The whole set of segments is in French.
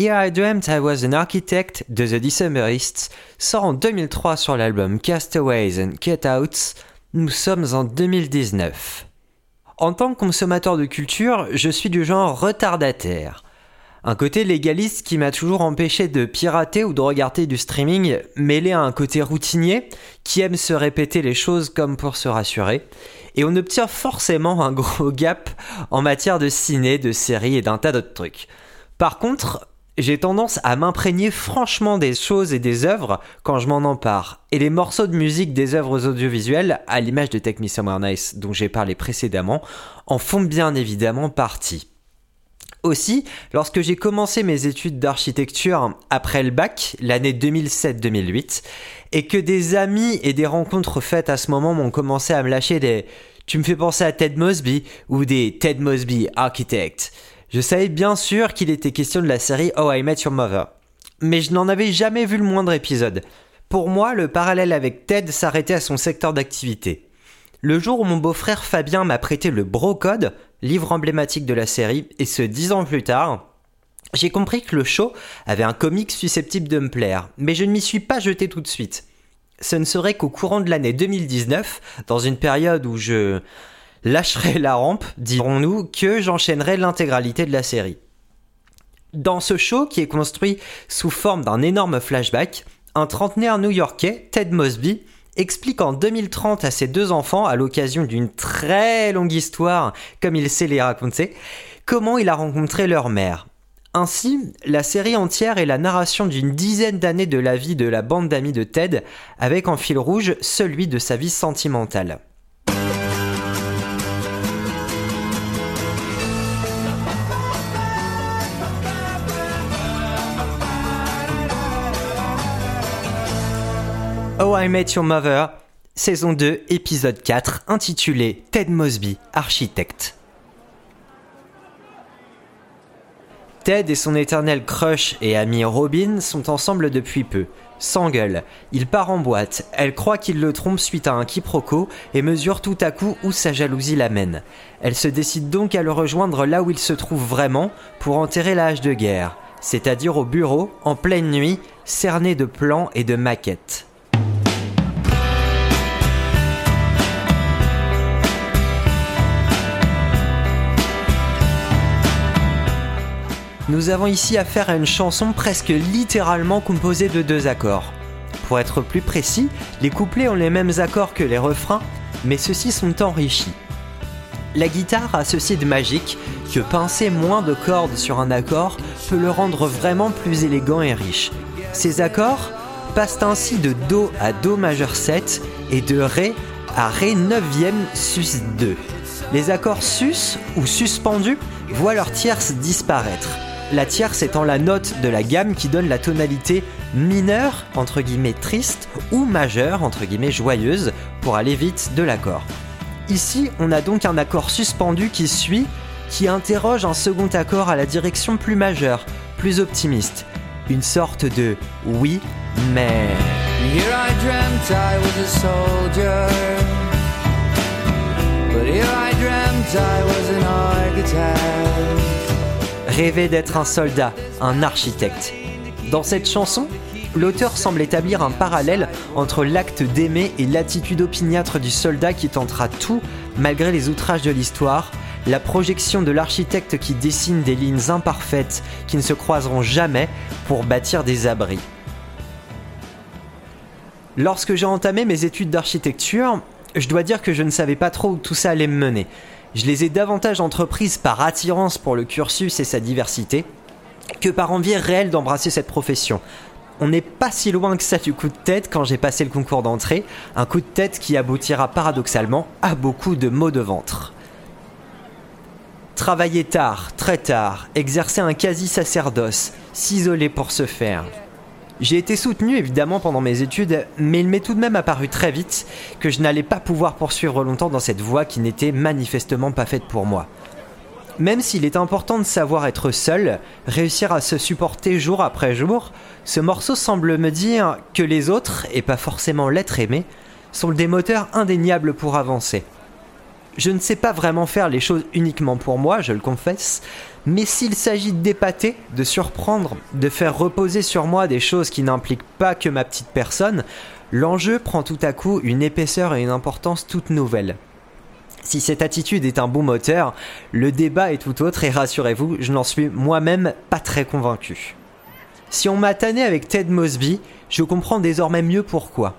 Here I Dreamt I Was an Architect de The Decemberists sort en 2003 sur l'album Castaways and Cutouts. Nous sommes en 2019. En tant que consommateur de culture, je suis du genre retardataire. Un côté légaliste qui m'a toujours empêché de pirater ou de regarder du streaming, mêlé à un côté routinier qui aime se répéter les choses comme pour se rassurer. Et on obtient forcément un gros gap en matière de ciné, de séries et d'un tas d'autres trucs. Par contre, j'ai tendance à m'imprégner franchement des choses et des œuvres quand je m'en empare. Et les morceaux de musique des œuvres audiovisuelles, à l'image de Take Me Somewhere Nice dont j'ai parlé précédemment, en font bien évidemment partie. Aussi, lorsque j'ai commencé mes études d'architecture après le bac, l'année 2007-2008, et que des amis et des rencontres faites à ce moment m'ont commencé à me lâcher des Tu me fais penser à Ted Mosby ou des Ted Mosby Architect, je savais bien sûr qu'il était question de la série Oh I Met Your Mother. Mais je n'en avais jamais vu le moindre épisode. Pour moi, le parallèle avec Ted s'arrêtait à son secteur d'activité. Le jour où mon beau-frère Fabien m'a prêté le Bro Code, livre emblématique de la série, et ce dix ans plus tard, j'ai compris que le show avait un comique susceptible de me plaire, mais je ne m'y suis pas jeté tout de suite. Ce ne serait qu'au courant de l'année 2019, dans une période où je lâcherai la rampe, dirons-nous, que j'enchaînerai l'intégralité de la série. Dans ce show, qui est construit sous forme d'un énorme flashback, un trentenaire new-yorkais, Ted Mosby, explique en 2030 à ses deux enfants, à l'occasion d'une très longue histoire, comme il sait les raconter, comment il a rencontré leur mère. Ainsi, la série entière est la narration d'une dizaine d'années de la vie de la bande d'amis de Ted, avec en fil rouge celui de sa vie sentimentale. Oh I Met Your Mother, saison 2, épisode 4, intitulé Ted Mosby, architecte. Ted et son éternel crush et ami Robin sont ensemble depuis peu. S'engueulent, il part en boîte, elle croit qu'il le trompe suite à un quiproquo et mesure tout à coup où sa jalousie l'amène. Elle se décide donc à le rejoindre là où il se trouve vraiment pour enterrer la hache de guerre, c'est-à-dire au bureau, en pleine nuit, cerné de plans et de maquettes. Nous avons ici affaire à une chanson presque littéralement composée de deux accords. Pour être plus précis, les couplets ont les mêmes accords que les refrains, mais ceux-ci sont enrichis. La guitare a ceci de magique que pincer moins de cordes sur un accord peut le rendre vraiment plus élégant et riche. Ces accords passent ainsi de Do à Do majeur 7 et de Ré à Ré 9e sus 2. Les accords sus ou suspendus voient leur tierce disparaître la tierce étant la note de la gamme qui donne la tonalité mineure, entre guillemets triste, ou majeure, entre guillemets joyeuse, pour aller vite de l'accord. Ici, on a donc un accord suspendu qui suit, qui interroge un second accord à la direction plus majeure, plus optimiste. Une sorte de oui, mais... Rêver d'être un soldat, un architecte. Dans cette chanson, l'auteur semble établir un parallèle entre l'acte d'aimer et l'attitude opiniâtre du soldat qui tentera tout malgré les outrages de l'histoire, la projection de l'architecte qui dessine des lignes imparfaites qui ne se croiseront jamais pour bâtir des abris. Lorsque j'ai entamé mes études d'architecture, je dois dire que je ne savais pas trop où tout ça allait me mener. Je les ai davantage entreprises par attirance pour le cursus et sa diversité que par envie réelle d'embrasser cette profession. On n'est pas si loin que ça du coup de tête quand j'ai passé le concours d'entrée, un coup de tête qui aboutira paradoxalement à beaucoup de maux de ventre. Travailler tard, très tard, exercer un quasi-sacerdoce, s'isoler pour se faire, j'ai été soutenu évidemment pendant mes études, mais il m'est tout de même apparu très vite que je n'allais pas pouvoir poursuivre longtemps dans cette voie qui n'était manifestement pas faite pour moi. Même s'il est important de savoir être seul, réussir à se supporter jour après jour, ce morceau semble me dire que les autres, et pas forcément l'être aimé, sont des moteurs indéniables pour avancer. Je ne sais pas vraiment faire les choses uniquement pour moi, je le confesse, Mais s'il s'agit d'épater, de surprendre, de faire reposer sur moi des choses qui n'impliquent pas que ma petite personne, l'enjeu prend tout à coup une épaisseur et une importance toute nouvelle. Si cette attitude est un bon moteur, le débat est tout autre et rassurez-vous, je n'en suis moi-même pas très convaincu. Si on m'a tanné avec Ted Mosby, je comprends désormais mieux pourquoi.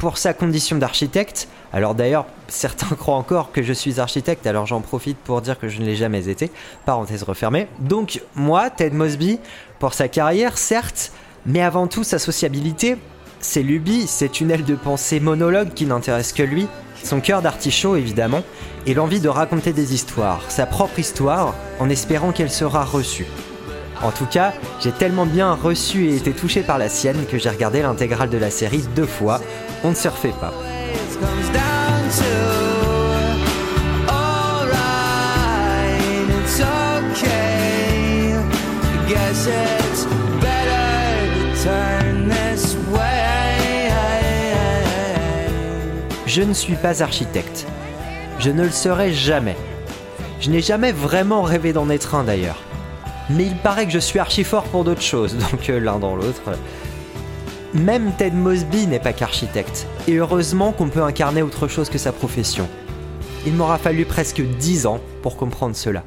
Pour sa condition d'architecte, alors d'ailleurs, certains croient encore que je suis architecte, alors j'en profite pour dire que je ne l'ai jamais été, parenthèse refermée. Donc moi, Ted Mosby, pour sa carrière, certes, mais avant tout sa sociabilité, ses lubies, ses tunnels de pensée monologues qui n'intéressent que lui, son cœur d'artichaut évidemment, et l'envie de raconter des histoires, sa propre histoire, en espérant qu'elle sera reçue. En tout cas, j'ai tellement bien reçu et été touché par la sienne que j'ai regardé l'intégrale de la série deux fois. On ne se refait pas. Je ne suis pas architecte. Je ne le serai jamais. Je n'ai jamais vraiment rêvé d'en être un d'ailleurs mais il paraît que je suis archi fort pour d'autres choses, donc euh, l'un dans l'autre. Même Ted Mosby n'est pas qu'architecte, et heureusement qu'on peut incarner autre chose que sa profession. Il m'aura fallu presque 10 ans pour comprendre cela.